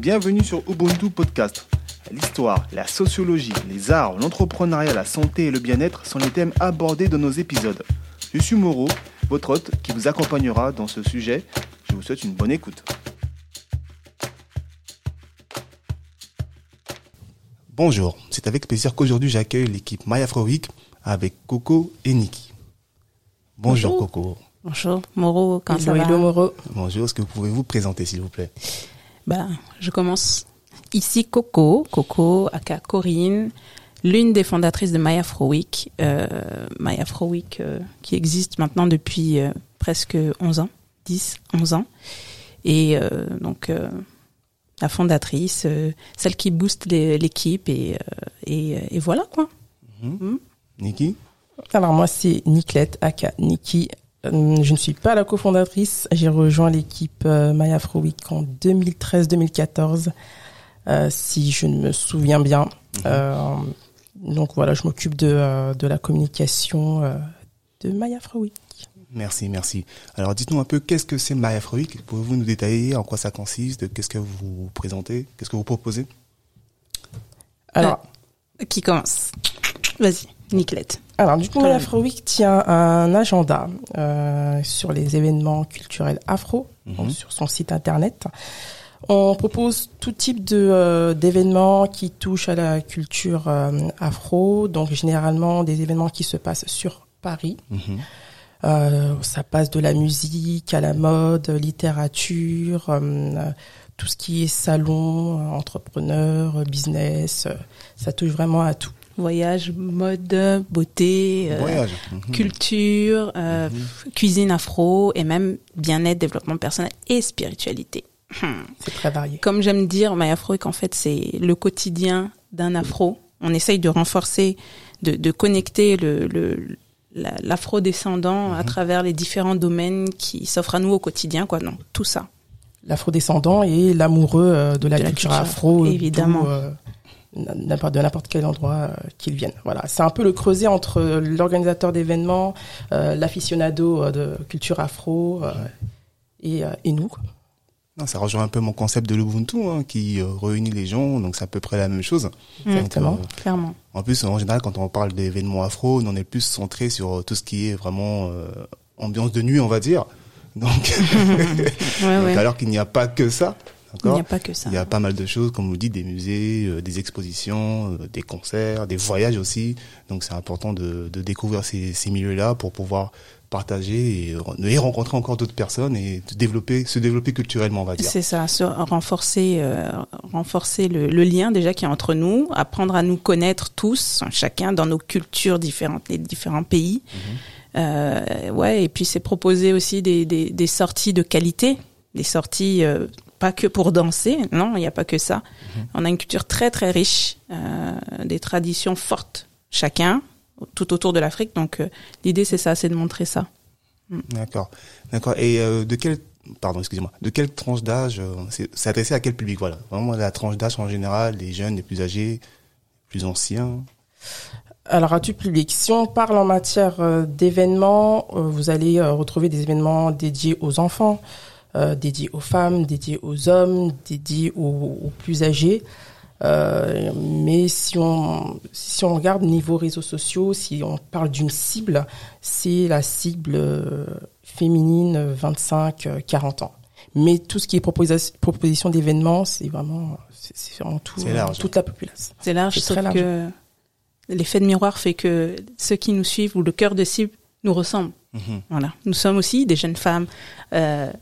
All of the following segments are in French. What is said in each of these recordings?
bienvenue sur Ubuntu Podcast. L'histoire, la sociologie, les arts, l'entrepreneuriat, la santé et le bien-être sont les thèmes abordés dans nos épisodes. Je suis Moreau, votre hôte qui vous accompagnera dans ce sujet. Je vous souhaite une bonne écoute. Bonjour, c'est avec plaisir qu'aujourd'hui j'accueille l'équipe Maya Week avec Coco et Niki. Bonjour, Coco. Bonjour Moreau, comment ça va Moreau. Bonjour, est-ce que vous pouvez vous présenter s'il vous plaît? Bah, Je commence ici Coco, Coco, aka Corinne, l'une des fondatrices de Maya Week, euh, Maya Week euh, qui existe maintenant depuis euh, presque 11 ans, 10, 11 ans. Et euh, donc la fondatrice, euh, celle qui booste l'équipe et, euh, et, et, voilà quoi. Mm -hmm. Niki Alors moi c'est Nicolette aka Niki. Euh, je ne suis pas la cofondatrice. J'ai rejoint l'équipe Maya Afro Week en 2013-2014, si je ne me souviens bien. -hmm. donc voilà, je m'occupe de, de la communication de Maya Afro Week. Merci, merci. Alors dites-nous un peu, qu'est-ce que c'est Week? Pouvez-vous nous détailler en quoi ça consiste? Qu'est-ce que vous présentez? Qu'est-ce que vous proposez? Alors, euh, qui commence? Vas-y, Nicolette. Alors du coup, Week tient un agenda euh, sur les événements culturels afro, -hmm. sur son site internet. On propose tout type de euh, d'événements qui touchent à la culture euh, afro, donc généralement des événements qui se passent sur Paris. -hmm. Euh, ça passe de la musique à la mode, littérature, euh, tout ce qui est salon, entrepreneur, business, ça touche vraiment à tout. Voyage, mode, beauté, euh, mmh. culture, mmh. cuisine afro et même bien-être, développement personnel et spiritualité. C'est très varié. Comme j'aime dire, My Afro, qu'en fait c'est le quotidien d'un afro. On essaye de renforcer, de, de connecter le, le l'afro-descendant à travers les différents domaines qui s'offrent à nous au quotidien, quoi. Non, tout ça. L'afro-descendant et l'amoureux de la, de culture, la culture afro, évidemment. Euh, de n'importe quel endroit euh, qu'ils viennent. Voilà, c'est un peu le creuset entre l'organisateur d'événements, euh, l'aficionado de culture afro et, et nous. Quoi. Non, ça rejoint un peu mon concept de l'Ubuntu hein, qui euh, réunit les gens, donc c'est à peu près la même chose. Exactement, donc, euh, clairement. En plus, en général, quand on parle d'événements afro, on est plus centré sur tout ce qui est vraiment euh, ambiance de nuit, on va dire. Donc, ouais, donc ouais. alors qu'il n'y a pas que ça. Il n'y a pas que ça. Il y a pas mal de choses, comme vous dites, des musées, euh, des expositions, euh, des concerts, des voyages aussi. Donc c'est important de, de, découvrir ces, ces milieux-là pour pouvoir partager et, et rencontrer encore d'autres personnes et développer, se développer culturellement, on va dire. C'est ça, se renforcer, euh, renforcer le, le, lien déjà qui est entre nous, apprendre à nous connaître tous, chacun dans nos cultures différentes, les différents pays. Euh, ouais, et puis c'est proposer aussi des, des, des, sorties de qualité, des sorties euh, pas que pour danser, non, il n'y a pas que ça. Mm -hmm. On a une culture très très riche, euh, des traditions fortes, chacun, tout autour de l'Afrique. Donc euh, l'idée c'est ça, c'est de montrer ça. Mm. D'accord, d'accord. Et euh, de quelle, pardon, excusez-moi, de quelle tranche d'âge euh, c'est adressé à quel public Voilà, vraiment la tranche d'âge en général, les jeunes, les plus âgés, les plus anciens. Alors à tout public, si on parle en matière euh, d'événements, vous allez retrouver des événements dédiés aux enfants. Euh, dédié aux femmes, dédié aux hommes, dédié aux, aux plus âgés. Euh, mais si on si on regarde niveau réseaux sociaux, si on parle d'une cible, c'est la cible féminine 25-40 ans. Mais tout ce qui est proposi proposition d'événements, c'est vraiment c'est vraiment tout large, toute la population. C'est large, sauf large. que l'effet de miroir fait que ceux qui nous suivent ou le cœur de cible nous ressemblent. -hmm. Voilà, nous sommes aussi des jeunes femmes. Euh,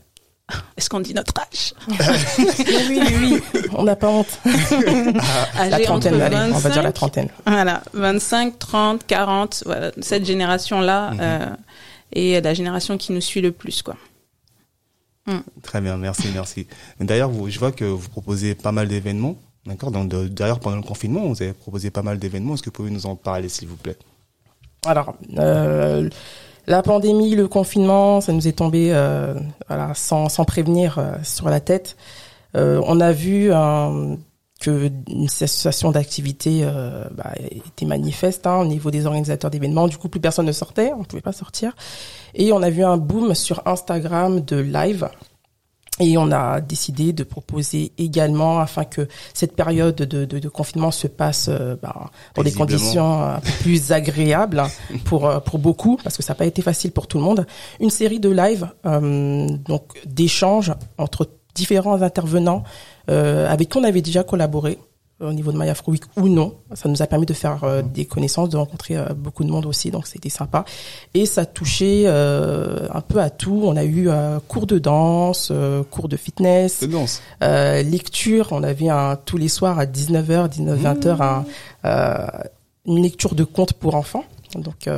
est-ce qu'on dit notre âge Oui, oui, oui. On n'a pas honte. ah, la trentaine, allez, on va dire la trentaine. Voilà, 25, 30, 40, voilà, cette génération-là mm -hmm. euh, et la génération qui nous suit le plus, quoi. Mm. Très bien, merci, merci. D'ailleurs, je vois que vous proposez pas mal d'événements, d'accord? Donc, d'ailleurs, pendant le confinement, vous avez proposé pas mal d'événements. Est-ce que vous pouvez nous en parler, s'il vous plaît? Alors, euh, la pandémie, le confinement, ça nous est tombé euh, voilà, sans, sans prévenir euh, sur la tête. Euh, on a vu un, que une situation d'activité bah, était manifeste hein, au niveau des organisateurs d'événements. Du coup, plus personne ne sortait, on ne pouvait pas sortir. Et on a vu un boom sur Instagram de live. Et on a décidé de proposer également, afin que cette période de, de, de confinement se passe euh, ben, dans des conditions un peu plus agréables pour euh, pour beaucoup, parce que ça n'a pas été facile pour tout le monde, une série de lives, euh, donc d'échanges entre différents intervenants avec qui on avait déjà collaboré au niveau de Maya Week ou non. Ça nous a permis de faire euh, des connaissances, de rencontrer euh, beaucoup de monde aussi, donc c'était sympa. Et ça touchait euh, un peu à tout. On a eu cours de danse, cours de fitness, de danse. lecture. On avait un, tous les soirs à 19h, 19-20h une lecture de contes pour enfants, donc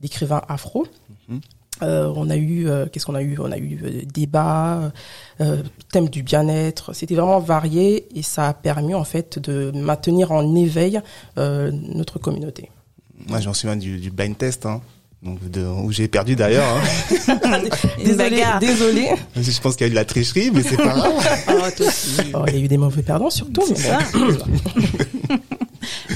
d'écrivains afro. Mhm. Euh, on a eu, euh, qu'est-ce qu'on a eu? On a eu euh, débat, euh, thème du bien-être. C'était vraiment varié et ça a permis en fait de maintenir en éveil notre communauté. Moi, j'en souviens du, du blind test. Hein. Donc de, où j'ai perdu d'ailleurs. Hein. désolé, désolé. Je pense qu'il y a eu de la tricherie, mais c'est pas grave. oh, il y a eu des mauvais perdants surtout. C'est ça.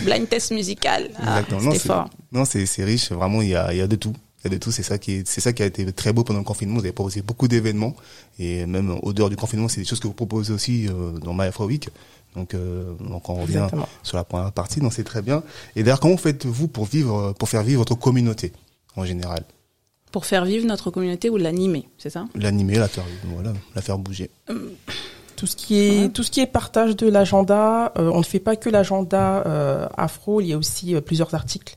Blind test musical. Ah, Exactement. fort. Non, c'est riche. Vraiment, il y a, il y a de tout. A de tout, c'est ça qui c'est ça qui a été très beau pendant le confinement. Vous avez proposé beaucoup d'événements et même au dehors du confinement, c'est des choses que vous proposez aussi euh, dans My Afro Week. Donc, euh, donc on revient sur la première partie, donc c'est très bien. Et d'ailleurs, comment faites-vous pour vivre, pour faire vivre votre communauté en général? Pour faire vivre notre communauté ou l'animer, c'est ça? L'animer, la faire, voilà, la faire bouger. Euh, tout ce qui est tout ce qui est partage de l'agenda, on ne fait pas que l'agenda afro, il y a aussi plusieurs articles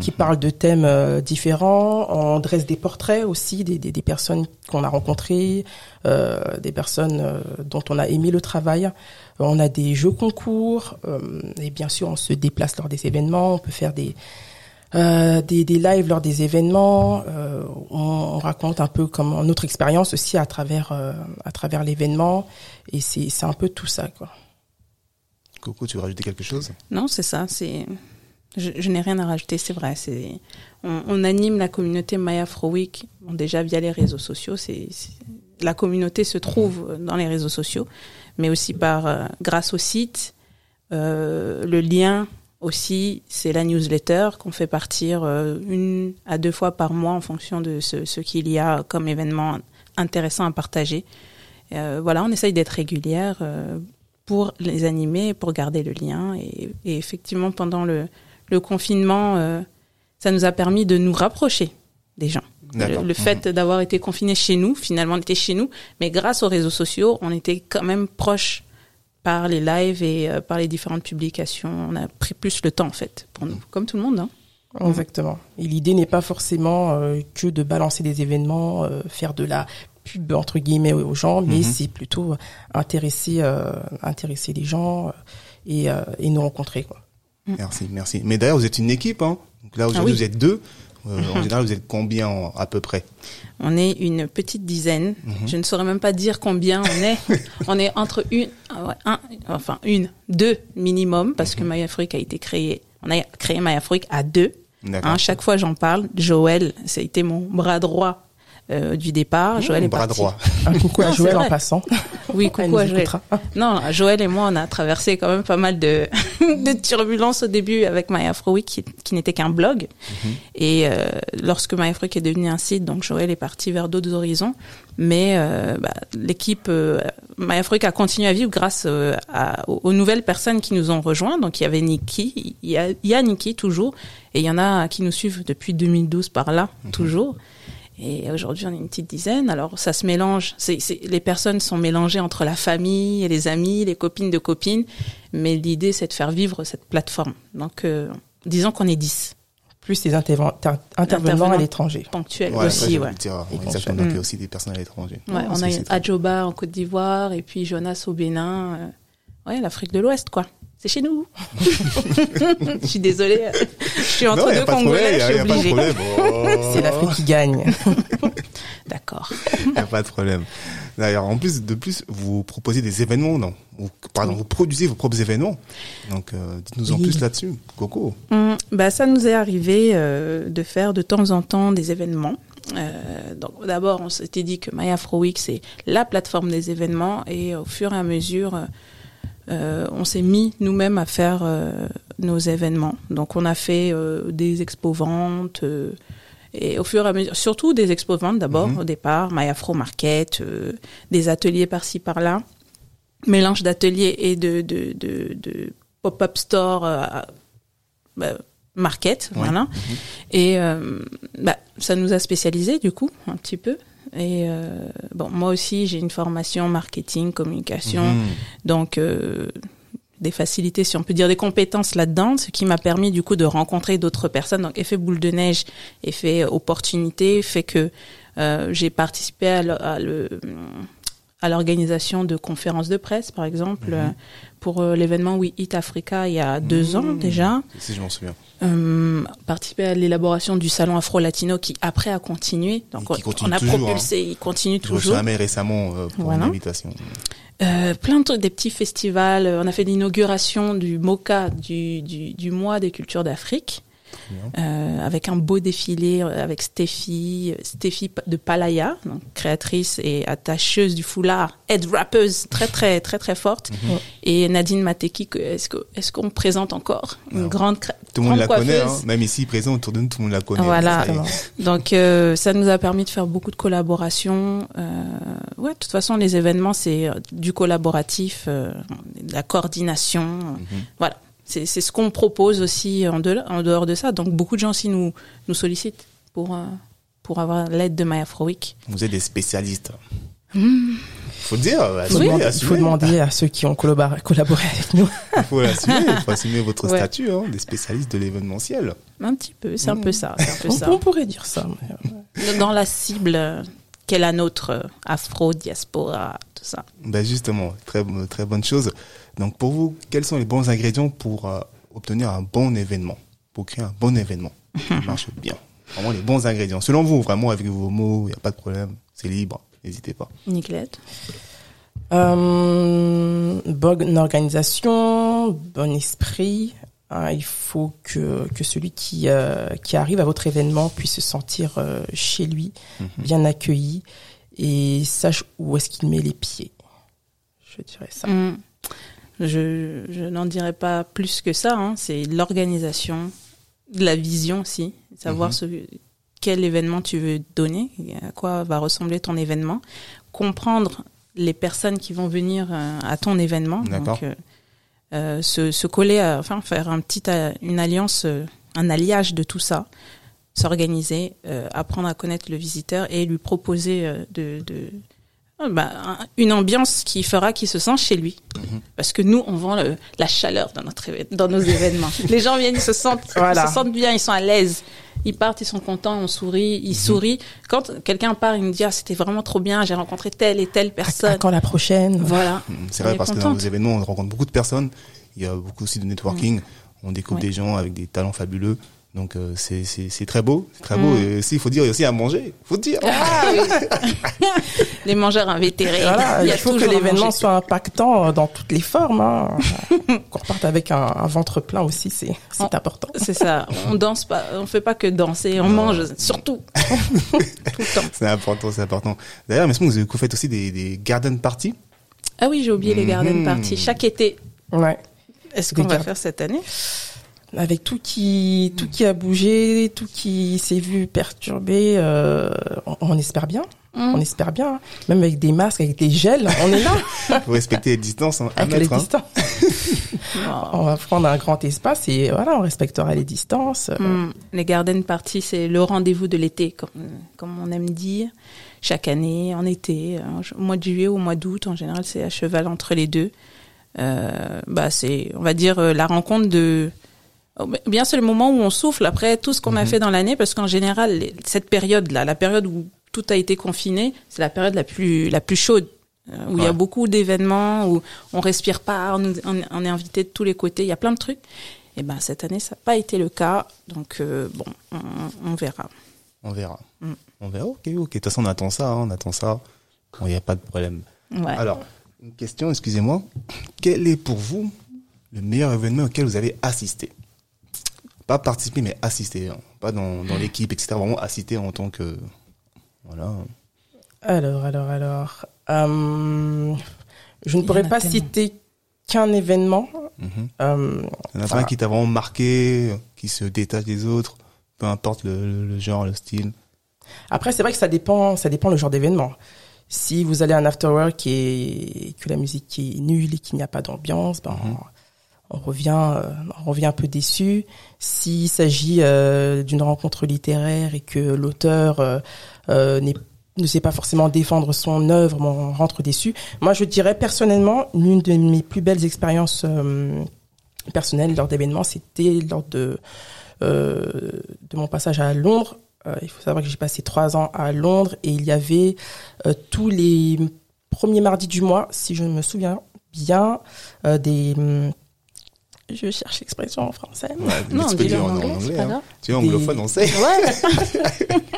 qui mhm. parlent de thèmes euh, différents. On dresse des portraits aussi des, des, des personnes qu'on a rencontrées, euh, des personnes euh, dont on a aimé le travail. On a des jeux concours et bien sûr on se déplace lors des événements. On peut faire des des, des lives lors des événements. On, on, raconte un peu comme notre expérience aussi à travers à travers l'événement et c'est c'est un peu tout ça quoi. Coco, tu veux rajouter quelque chose? Non, c'est ça. C'est je, je n'ai rien à rajouter, c'est vrai. C'est, on, on, anime la communauté Maya Week, bon, déjà via les réseaux sociaux. C'est, la communauté se trouve dans les réseaux sociaux, mais aussi par euh, grâce au site. Euh, le lien aussi, c'est la newsletter qu'on fait partir euh, une à deux fois par mois en fonction de ce, ce qu'il y a comme événement intéressant à partager. Euh, voilà, on essaye d'être régulière euh, pour les animer, pour garder le lien. Et, et effectivement, pendant le, le confinement, euh, ça nous a permis de nous rapprocher des gens. Le, fait mhm. d'avoir été confinés chez nous, finalement, on était chez nous, mais grâce aux réseaux sociaux, on était quand même proches par les lives et euh, par les différentes publications. On a pris plus le temps, en fait, pour nous, comme tout le monde. Hein. Exactement. Et l'idée n'est pas forcément euh, que de balancer des événements, faire de la pub entre guillemets aux gens, mais mhm. c'est plutôt intéresser, intéresser les gens et, et nous rencontrer. Quoi. Mm. Merci, merci. Mais d'ailleurs, vous êtes une équipe, hein Donc là, aujourd'hui, ah vous êtes deux. Euh, en général, vous êtes combien à peu près? On est une petite dizaine. Mhm. Je ne saurais même pas dire combien on est. on est entre une, un, enfin une, deux minimum, parce que que Freak a été créé. On a créé Freak à deux. Hein, chaque fois, j'en parle. Joël, ça a été mon bras droit euh, du départ. Mmh, Joël est bras droit. Un coucou à Joël en passant. Oui, coucou à Joël. Non, Joël et moi, on a traversé quand même pas mal de, de turbulences au début avec My Afro Week, qui, qui n'était qu'un blog. Mmh. Et euh, lorsque My Afro Week est devenu un site, donc Joël est parti vers d'autres horizons. Mais euh, bah, l'équipe euh, My Afro Week a continué à vivre grâce euh, à, aux nouvelles personnes qui nous ont rejoints. Donc il y avait Nikki, il y a, il y a Nikki toujours, et il y en a qui nous suivent depuis 2012 par là, mmh. toujours. Et aujourd'hui, on est une petite dizaine. Alors, ça se mélange. C'est, les personnes sont mélangées entre la famille et les amis, les copines de copines. Mais l'idée, c'est de faire vivre cette plateforme. Donc, euh, disons qu'on est dix. Plus les intervenants, à l'étranger. Ponctuels aussi, ouais. exactement. Il y a aussi des personnes à l'étranger. Ouais, on a Adjoba en Côte d'Ivoire et puis Jonas au Bénin. Euh, ouais, l'Afrique de l'Ouest, quoi c'est chez nous. je suis désolée. Je suis entre deux Congolais, je suis obligée. C'est l'Afrique qui gagne. D'accord. Il n'y a pas de problème. D'ailleurs, en plus, de plus, vous proposez des événements, non? Pardon, vous produisez vos propres événements. Donc, euh, dites-nous en plus là-dessus. Coco. Hum, bah, ça nous est arrivé euh, de faire de temps en temps des événements. Euh, donc d'abord, on s'était dit que My Afro Week c'est la plateforme des événements et au fur et à mesure, euh, on s'est mis nous-mêmes à faire euh, nos événements. Donc on a fait euh, des expos ventes Et au fur et à mesure, surtout des expos ventes d'abord Mhm. au départ, My Afro Market, des ateliers par-ci par-là, mélange d'ateliers et de de de, de pop-up store bah, market, Ouais. voilà. Et euh, bah, ça nous a spécialisé du coup un petit peu. Et euh, bon, moi aussi j'ai une formation marketing, communication, Mhm. donc euh, des facilités, si on peut dire, des compétences là-dedans, ce qui m'a permis du coup de rencontrer d'autres personnes. Donc effet boule de neige, effet opportunité, fait que euh, j'ai participé à le- à le à l'organisation de conférences de presse, par exemple, Mhm. euh, pour euh, l'événement We Eat Africa il y a deux ans Mhm. déjà. Si je m'en souviens. Euh, participer à l'élaboration du salon Afro-Latino qui après a continué. Donc on, continue on a toujours, propulsé, il continue Je toujours. jamais récemment euh, pour Voilà. une invitation. Euh, plein de des petits festivals. On a fait l'inauguration du MOCA, du, du, du mois des cultures d'Afrique. Euh, avec un beau défilé euh, avec Stéphie, euh, Stéphie de Palaya, donc créatrice et attacheuse du foulard, head rappeuse très très très très forte, Mhm. et Nadine Mateki. Est-ce que est-ce qu'on présente encore une Alors, grande Tout le monde la connaît, hein. même ici présent autour de nous, tout le monde la connaît. Voilà. Est. Donc euh, ça nous a permis de faire beaucoup de collaborations. Euh, ouais, de toute façon les événements c'est du collaboratif, euh, de la coordination. Mhm. Voilà, c'est ce qu'on propose aussi en dehors, en dehors de ça. Donc beaucoup de gens aussi nous nous sollicitent pour euh, pour avoir l'aide de My Afro Week. Vous êtes des spécialistes. Hmm. Faut dire, Il faut, demander, faut à ceux qui ont collaboré, collaboré avec nous. Il faut assumer, faut assumer votre Ouais. statut, hein, des spécialistes de l'événementiel. Un petit peu, c'est un peu ça, c'est un peu On, ça. on pourrait dire ça. mais, euh, Dans la cible qu'est la nôtre, euh, Afro, diaspora, tout ça. Ben justement, très, très bonne chose. Donc pour vous, quels sont les bons ingrédients pour euh, obtenir un bon événement, pour créer un bon événement qui marche bien? Vraiment les bons ingrédients. Selon vous, vraiment avec vos mots, il n'y a pas de problème, c'est libre, n'hésitez pas. Nicolette Euh, bonne organisation, bon esprit. Hein, il faut que, que celui qui, euh, qui arrive à votre événement puisse se sentir euh, chez lui, Mhm. bien accueilli et sache où est-ce qu'il met les pieds. Je dirais ça. Mm. Je, je n'en dirais pas plus que ça. Hein. C'est l'organisation, la vision aussi, savoir Mhm. ce, quel événement tu veux donner, à quoi va ressembler ton événement, comprendre les personnes qui vont venir euh, à ton événement. D'accord. Donc, se, se coller, à, enfin faire un petit, euh, une alliance, euh, un alliage de tout ça, s'organiser, euh, apprendre à connaître le visiteur et lui proposer euh, de, de euh, bah, un- une ambiance qui fera qu'il se sent chez lui. Mhm. Parce que nous, on vend le- la chaleur dans, notre, dans nos événements. Les gens viennent, ils se sentent, Voilà. ils se sentent bien, ils sont à l'aise. Ils partent, ils sont contents, on sourit, Mhm. ils sourient. Quand quelqu'un part, il me dit, ah, c'était vraiment trop bien, j'ai rencontré telle et telle À, à personne. quand la prochaine? Voilà. Mm, C'est vrai parce que dans nos événements, on rencontre beaucoup de personnes. Il y a beaucoup aussi de networking. On découvre Ouais. des gens avec des talents fabuleux. Donc euh, c'est c'est c'est très beau, c'est très beau. Mm. Et aussi, il faut dire, il y a aussi à manger. Faut dire. Ah, oui. Les mangeurs invétérés. Voilà, il il faut que l'événement soit impactant dans toutes les formes. Hein. Qu'on reparte avec un, un ventre plein aussi, c'est c'est important. C'est ça. On danse pas, on fait pas que danser, on mange surtout. Tout le temps. C'est important, c'est important. D'ailleurs, mais est-ce que vous faites aussi des, des garden parties Ah oui, j'ai oublié les garden Mhm. parties. Chaque été, Ouais. est-ce qu'on va faire cette année? Avec tout qui, tout qui a bougé, tout qui s'est vu perturbé, euh, on, on espère bien. Hmm. On espère bien. hein. Même avec des masques, avec des gels, on est là. Faut respecter les distances, hein, un avec les mètre. hein. distances. On va prendre un grand espace et voilà, on respectera les distances. Hmm. Les garden parties, c'est le rendez-vous de l'été, comme, comme on aime dire. Chaque année, en été, euh, au mois de juillet ou au mois d'août, en général, c'est à cheval entre les deux. Euh, bah, c'est, on va dire, la rencontre de. Oh, Bien, c'est le moment où on souffle après tout ce qu'on a Mhm. fait dans l'année, parce qu'en général, les- cette période-là, la période où tout a été confiné, c'est la période la plus la plus chaude, euh, où il y a beaucoup d'événements, où on respire pas, on, nous- on- on est invité de tous les côtés, il y a plein de trucs. Et ben cette année, ça n'a pas été le cas, donc euh, bon, on, on verra. On verra. Mm. On verra. Ok, ok. De toute façon, on attend ça. hein, on attend ça. Bon, il n'y a pas de problème. Ouais. Alors, une question, excusez-moi. Quel est pour vous le meilleur événement auquel vous avez assisté? Pas participer, mais assister. hein. Pas dans, dans l'équipe, etc. Vraiment assister en tant que. Voilà. Alors, alors, alors. Euh, je ne pourrais pas tellement. citer qu'un événement. Mhm. Euh, Il y en a un qui t'a vraiment marqué, qui se détache des autres peu importe le, le genre, le style. Après, c'est vrai que ça dépend, ça dépend le genre d'événement. Si vous allez à un afterwork et que la musique est nulle et qu'il n'y a pas d'ambiance, ben, Mhm. On revient, euh, revient un peu déçu. S'il s'agit euh, d'une rencontre littéraire et que l'auteur euh, ne sait pas forcément défendre son œuvre, on rentre déçu. Moi, je dirais personnellement, l'une de mes plus belles expériences personnelles lors d'événements, c'était lors de de mon passage à Londres. Il faut savoir que j'ai passé trois ans à Londres et il y avait tous les premiers mardis du mois, si je me souviens bien, des... je cherche l'expression en français. Ouais, Non, tu peux dis-le dire en en anglais, hein. Tu es anglophone, on sait. Ouais.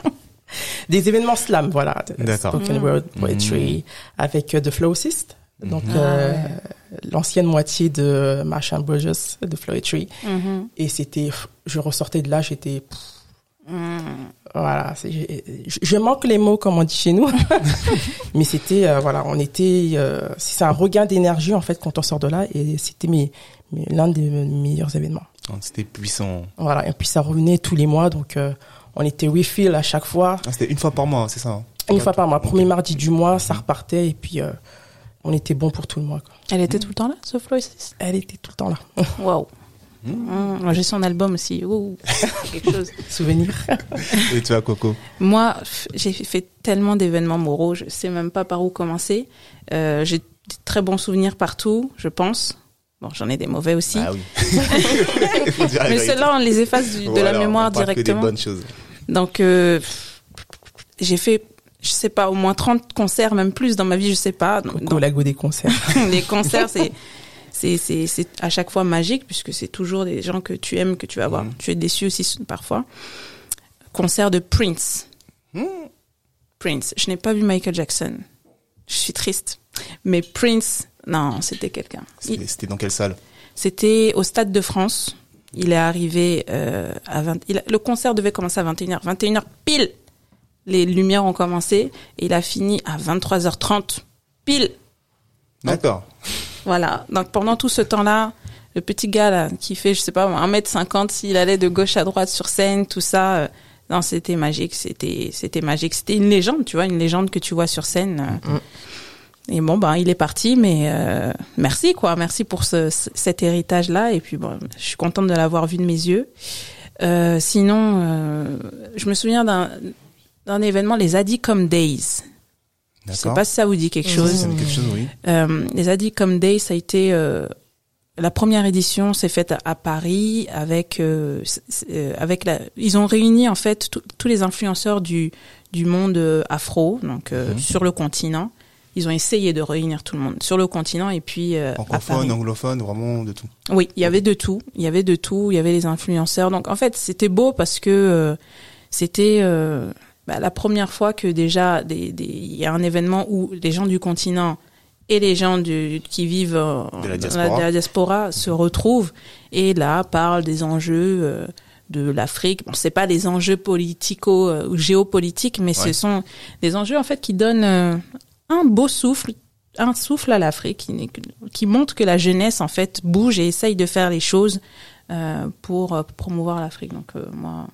Des événements slam, voilà. Spoken Mm. word poetry avec euh, The Flowcist. Donc, Mhm. euh, Ah l'ancienne moitié de Marshall Burgess de Flowetry. Mhm. Et c'était, je ressortais de là, j'étais, Mhm. Voilà, je, je manque les mots comme on dit chez nous, mais c'était euh, voilà, on était, euh, c'est un regain d'énergie en fait quand on sort de là et c'était mes- l'un des meilleurs événements. C'était puissant. Voilà, et puis ça revenait tous les mois donc euh, on était refill à chaque fois, Ah, C'était une fois par mois, c'est ça hein? Une fois par mois, premier mardi du mois, ça repartait et puis euh, on était bon pour tout le mois. quoi. Elle était tout le temps là, ce Floïs Elle était tout le temps là. Waouh. Moi, J'ai son album aussi. Ouh, quelque chose. Souvenir. Et toi, Coco? Moi, j'ai fait tellement d'événements moraux, je sais même pas par où commencer. Euh, j'ai de très bons souvenirs partout, je pense. Bon, j'en ai des mauvais aussi. Ah oui. Mais ceux-là, on les efface du- de Voilà, la on mémoire que directement. des bonnes choses. Donc, euh, j'ai fait, je sais pas, au moins 30 concerts, même plus dans ma vie, je sais pas. Coco Lago des concerts. les concerts, c'est c'est c'est c'est à chaque fois magique puisque c'est toujours des gens que tu aimes que tu vas voir. Mhm. Tu es déçu aussi parfois. Concert de Prince. Mhm. Prince. Je n'ai pas vu Michael Jackson. Je suis triste. Mais Prince, non, c'était quelqu'un. C'était dans quelle salle? C'était au Stade de France. Il est arrivé euh, à 20. il a- le concert devait commencer à 21h. 21h pile. Les lumières ont commencé et il a fini à 23h30 pile. D'accord. Voilà. Donc pendant tout ce temps-là, le petit gars là qui fait, je sais pas, 1m50, s'il allait de gauche à droite sur scène, tout ça, euh, non, c'était magique, c'était c'était magique, c'était une légende, tu vois, une légende que tu vois sur scène. euh. Et bon, ben il est parti, mais euh, merci quoi, merci pour ce, ce- cet héritage là. Et puis bon, je suis contente de l'avoir vu de mes yeux. Euh, sinon, euh, je me souviens d'un d'un événement, les Adicom Days. Je sais pas si ça vous dit quelque chose. Ça dit quelque chose, oui. Euh, les Adicom Days, ça a été euh, la première édition s'est faite à, à Paris avec euh, avec la ils ont réuni en fait tous- les influenceurs du du monde afro donc euh, Mhm. sur le continent. Ils ont essayé de réunir tout le monde sur le continent et puis euh, Francophone, anglophone, vraiment de tout. Oui, il y avait de tout. Il y avait de tout. Il y avait les influenceurs. Donc en fait, c'était beau parce que euh, c'était euh, bah, la première fois que déjà des, des, il y a un événement où les gens du continent et les gens du, qui vivent euh, De la dans diaspora. de la diaspora se retrouvent et là parlent des enjeux euh, de l'Afrique. Bon, c'est pas des enjeux politico euh, ou géopolitiques, mais Ouais. ce sont des enjeux en fait qui donnent euh, un beau souffle, un souffle à l'Afrique, qui, montre que la jeunesse en fait bouge et essaye de faire les choses euh, pour euh, promouvoir l'Afrique. Donc euh, moi,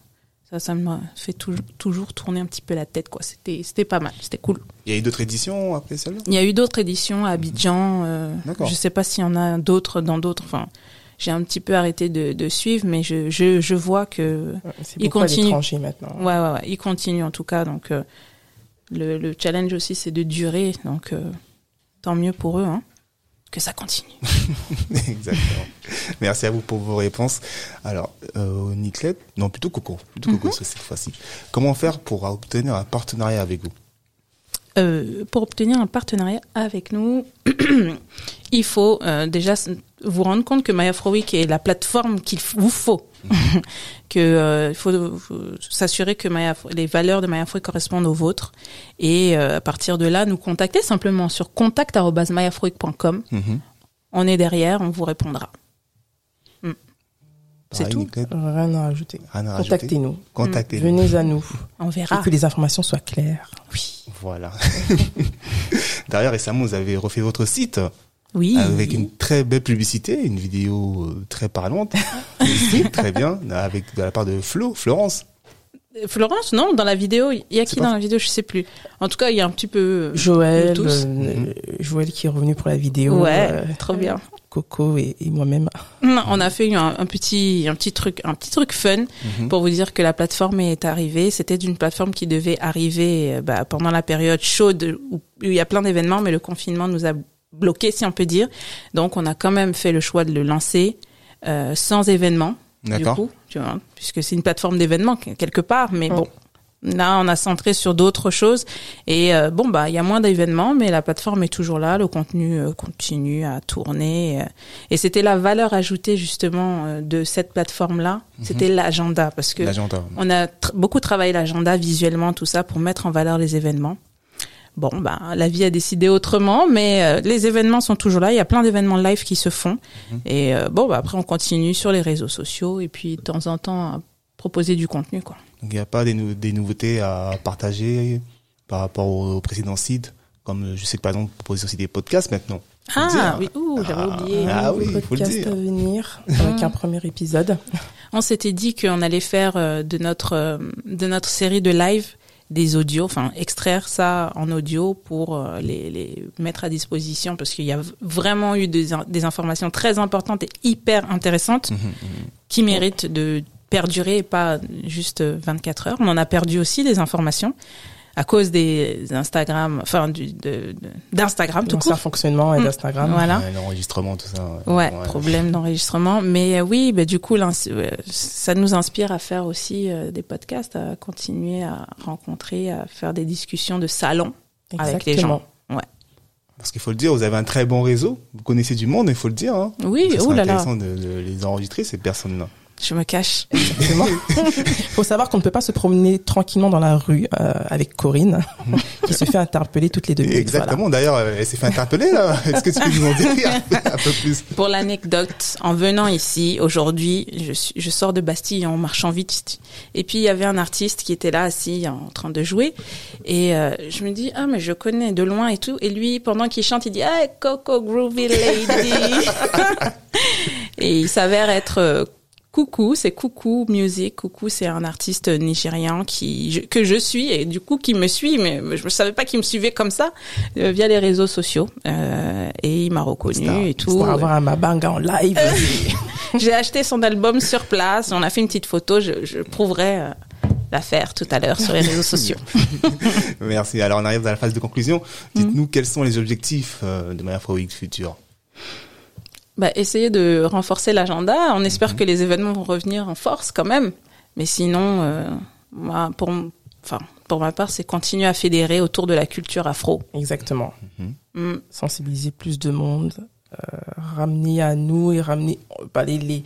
ça, ça me fait toujours, toujours tourner un petit peu la tête quoi. C'était, c'était pas mal, c'était cool. Il y a eu d'autres éditions après celle-là? Il y a eu d'autres éditions à Abidjan. Euh, D'accord. je sais pas s'il y en a d'autres dans d'autres. Enfin, j'ai un petit peu arrêté de, de suivre, mais je, je, je vois que C'est Il continue. maintenant. ouais, ouais, ouais, il continue en tout cas. Donc euh, le, le challenge aussi, c'est de durer. Donc euh, tant mieux pour eux, hein, que ça continue. Exactement. Merci à vous pour vos réponses. Alors, euh, non, plutôt Coco, plutôt Coco cette fois-ci. Comment faire pour obtenir un partenariat avec vous? Euh, pour obtenir un partenariat avec nous, il faut euh, déjà vous rendre compte que MyAfroWeek est la plateforme qu'il vous faut. que euh, il faut, faut s'assurer que les valeurs de MyAfroWeek correspondent aux vôtres. Et euh, à partir de là, nous contacter simplement sur contact@myafroweek.com. Mhm. On est derrière, on vous répondra. C'est Pareil, tout. Rien à rajouter. Contactez-nous. Contactez-nous. Venez à nous. On Et verra. que les informations soient claires. Oui. Voilà. D'ailleurs, récemment, vous avez refait votre site Oui. avec une très belle publicité, une vidéo euh, très parlante. Très bien, avec de la part de Flo, Florence. Florence, non, dans la vidéo, il y a qui dans la vidéo, je sais plus. En tout cas, il y a un petit peu Joël, tous. euh, Mhm. Joël qui est revenu pour la vidéo. Ouais, euh, trop bien. Coco et, et moi-même. On a fait un, un petit un petit truc un petit truc fun Mhm. pour vous dire que la plateforme est arrivée. C'était une plateforme qui devait arriver euh, bah, pendant la période chaude où il y a plein d'événements, mais le confinement nous a bloqué, si on peut dire. Donc on a quand même fait le choix de le lancer euh, sans événement. Du coup, tu vois, puisque c'est une plateforme d'événements que- quelque part, mais bon. Là, on a centré sur d'autres choses et euh, bon bah il y a moins d'événements, mais la plateforme est toujours là, le contenu euh, continue à tourner euh, et c'était la valeur ajoutée justement euh, de cette plateforme-là, c'était l'agenda parce que L'agenda. on a tr- beaucoup travaillé l'agenda visuellement, tout ça, pour mettre en valeur les événements. Bon, bah, la vie a décidé autrement, mais euh, les événements sont toujours là. Il y a plein d'événements live qui se font. Et euh, bon, bah, après, on continue sur les réseaux sociaux et puis de temps en temps à proposer du contenu, quoi. Donc il n'y a pas des, nou- des nouveautés à partager par rapport au, au précédent site comme euh, je sais que par exemple vous proposez aussi des podcasts maintenant. Ah dire. oui, ouh, j'avais Ah. oublié. Ah oui, faut le podcast dire. à venir avec un premier épisode. On s'était dit qu'on allait faire euh, de notre euh, de notre série de live des audios, enfin extraire ça en audio pour euh, les, les mettre à disposition parce qu'il y a vraiment eu des, in- des informations très importantes et hyper intéressantes Mhm, mhm. qui méritent de perdurer et pas juste 24 heures. On en a perdu aussi des informations à cause des Instagram, enfin du d'Instagram tout court. fonctionnement et Mm. d'Instagram. Voilà. Ouais, L'enregistrement, tout ça. Ouais, problème d'enregistrement. Mais euh, oui, bah, du coup, ouais, ça nous inspire à faire aussi euh, des podcasts, à continuer à rencontrer, à faire des discussions de salon avec les gens. Exactement. Parce qu'il faut le dire, vous avez un très bon réseau. Vous connaissez du monde, il faut le dire. Hein. Oui, oh là là, intéressant de, de les enregistrer, ces personnes-là. Je me cache. Exactement. faut savoir qu'on ne peut pas se promener tranquillement dans la rue euh, avec Corinne, qui se fait interpeller toutes les deux minutes. Exactement. D'ailleurs, elle s'est fait interpeller, là. Est-ce que tu peux nous en dire un peu plus? Pour l'anecdote, en venant ici aujourd'hui, je sors de Bastille en marchant vite, et puis il y avait un artiste qui était là assis en train de jouer, et euh, je me dis ah mais je connais de loin et tout, et lui pendant qu'il chante il dit ah Coco Groovy Lady, et il s'avère être euh, Coucou, c'est Coucou Music. Coucou, c'est un artiste nigérian qui je- que je suis et du coup qui me suit, mais je ne savais pas qu'il me suivait comme ça euh, via les réseaux sociaux. Euh, et il m'a reconnu Star. et tout. Pour avoir un mabanga en live. J'ai acheté son album sur place. On a fait une petite photo. Je, je prouverai euh, l'affaire tout à l'heure sur les réseaux sociaux. Merci. Alors, on arrive dans la phase de conclusion. Dites-nous quels sont les objectifs euh, de Maya Week future. Bah, essayer de renforcer l'agenda. On espère que les événements vont revenir en force quand même. Mais sinon, euh, moi, pour, enfin, pour ma part, c'est continuer à fédérer autour de la culture afro. Exactement. Mm. Sensibiliser plus de monde, euh, ramener à nous et ramener bah, les, les-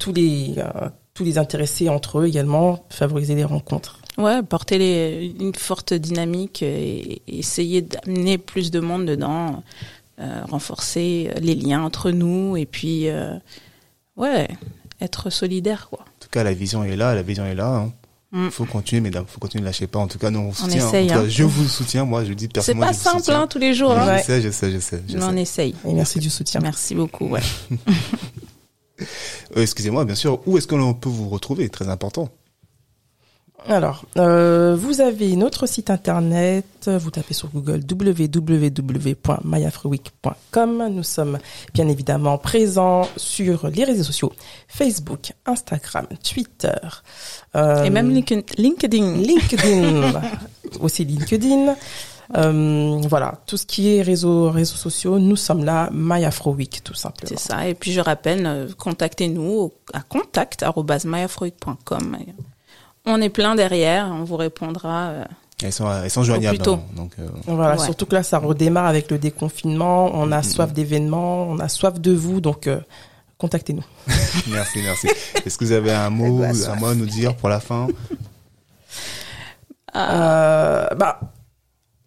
tous les euh, tous les intéressés entre eux également, favoriser les rencontres. Ouais, porter les, une forte dynamique et, et essayer d'amener plus de monde dedans, euh, renforcer les liens entre nous et puis, euh, ouais, être solidaire, quoi. En tout cas, la vision est là. La vision est là. hein. Mm. Faut continuer, mesdames. Faut continuer. Lâchez pas. En tout cas, nous, on soutient. essaye, En tout cas, hein. je vous soutiens. Moi, je le dis C'est personnellement. pas je vous simple, soutiens. hein, tous les jours. hein. Ouais. Je sais, je sais, je sais. je Mais on essaye. Et merci du soutien. Merci beaucoup, ouais. Euh, Excusez-moi, bien sûr. Où est-ce que l'on peut vous retrouver? Très important. Alors, euh, vous avez notre site internet, vous tapez sur Google www.myafroweek.com. Nous sommes bien évidemment présents sur les réseaux sociaux Facebook, Instagram, Twitter. euh, Et même LinkedIn. LinkedIn, aussi LinkedIn. Euh, voilà, tout ce qui est réseaux, réseaux sociaux, nous sommes là, MyAfroWeek, tout simplement. C'est ça. Et puis je rappelle, euh, contactez-nous à contact@myafroid.com. On est plein derrière, on vous répondra. euh, Elles sont, elles sont joignables. plus tôt. hein. Donc, euh, Voilà, Ouais. surtout que là, ça redémarre avec le déconfinement. On a soif d'événements, on a soif de vous, donc euh, contactez-nous. merci, merci. Est-ce que vous avez un mot, un mot à nous dire pour la fin? Euh, bah,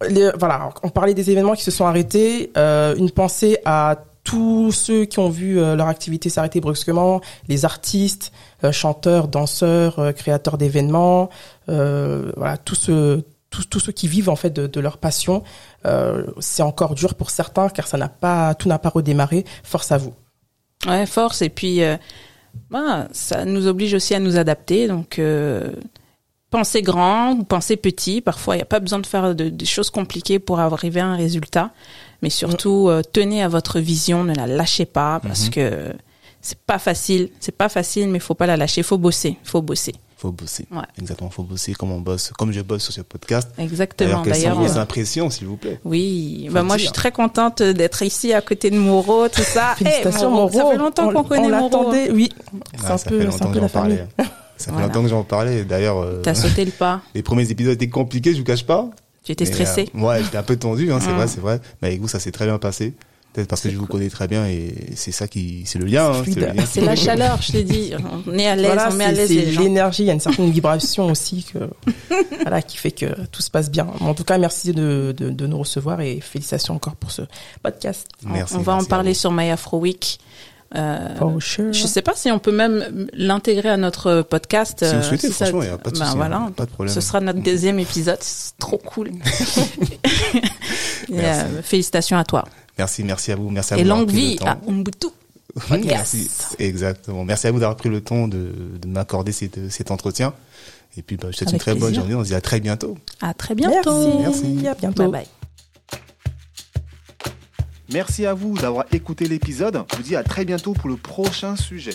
les- voilà, on parlait des événements qui se sont arrêtés. Euh, une pensée à tous ceux qui ont vu euh, leur activité s'arrêter brusquement, les artistes, chanteurs, danseurs, euh, créateurs d'événements, euh, voilà, tous ceux, tous, ceux qui vivent en fait de, de leur passion. Euh, c'est encore dur pour certains car ça n'a pas, tout n'a pas redémarré. Force à vous. Ouais, force. Et puis, euh, bah, ça nous oblige aussi à nous adapter. Donc, euh, pensez grand ou pensez petit. Parfois, il n'y a pas besoin de faire de- des choses compliquées pour arriver à un résultat. Mais surtout, euh, tenez à votre vision, ne la lâchez pas parce que c'est pas facile. C'est pas facile, mais faut pas la lâcher. Faut bosser. Faut bosser. Faut bosser. Ouais. Exactement, faut bosser comme on bosse, comme je bosse sur ce podcast. Exactement. D'ailleurs, quelles sont vos impressions, s'il vous plaît oui. Faut Bah moi, je suis très contente d'être ici à côté de Moreau, tout ça. Eh, Félicitations, Moreau, Ça fait longtemps On- qu'on connaît on Moreau. hein. l'attendait, oui. C'est Ah, un ça peu, fait c'est longtemps un que peu j'en la famille. parlais. Ça fait Voilà. longtemps que j'en parlais. D'ailleurs, euh, T'as sauté le pas. les premiers épisodes étaient compliqués, je vous cache pas. Tu étais Mais, stressé. euh, ouais, j'étais un peu tendu, hein, c'est vrai, c'est vrai. Mais avec vous, ça s'est très bien passé. Peut-être parce que je vous connais très bien et c'est ça qui, c'est le lien. hein, c'est la chaleur, je t'ai dit. On est à l'aise, Voilà, on met à c'est l'aise c'est l'énergie, il y a une certaine vibration aussi que, voilà, qui fait que tout se passe bien. En tout cas, merci de, de, de nous recevoir et félicitations encore pour ce podcast. On- Merci, on va en merci parler sur My Afro Week. Euh, For sure. je sais pas si on peut même l'intégrer à notre podcast. Si vous euh, souhaitez, franchement, il n'y a pas de ben souci. voilà. hein, Pas de problème. Ce sera notre deuxième épisode. C'est trop cool. Et, euh, félicitations à toi. Merci, merci à vous. Merci à Et vous. d'avoir longue pris le vie à Umbutu. Merci. Exactement. Merci à vous d'avoir pris le temps de, de m'accorder cet, cet entretien. Et puis, bah, je te souhaite une très bonne journée. On se dit à très bientôt. À très bientôt. Merci. Merci. À bientôt. Bye bye. Merci à vous d'avoir écouté l'épisode. Je vous dis à très bientôt pour le prochain sujet.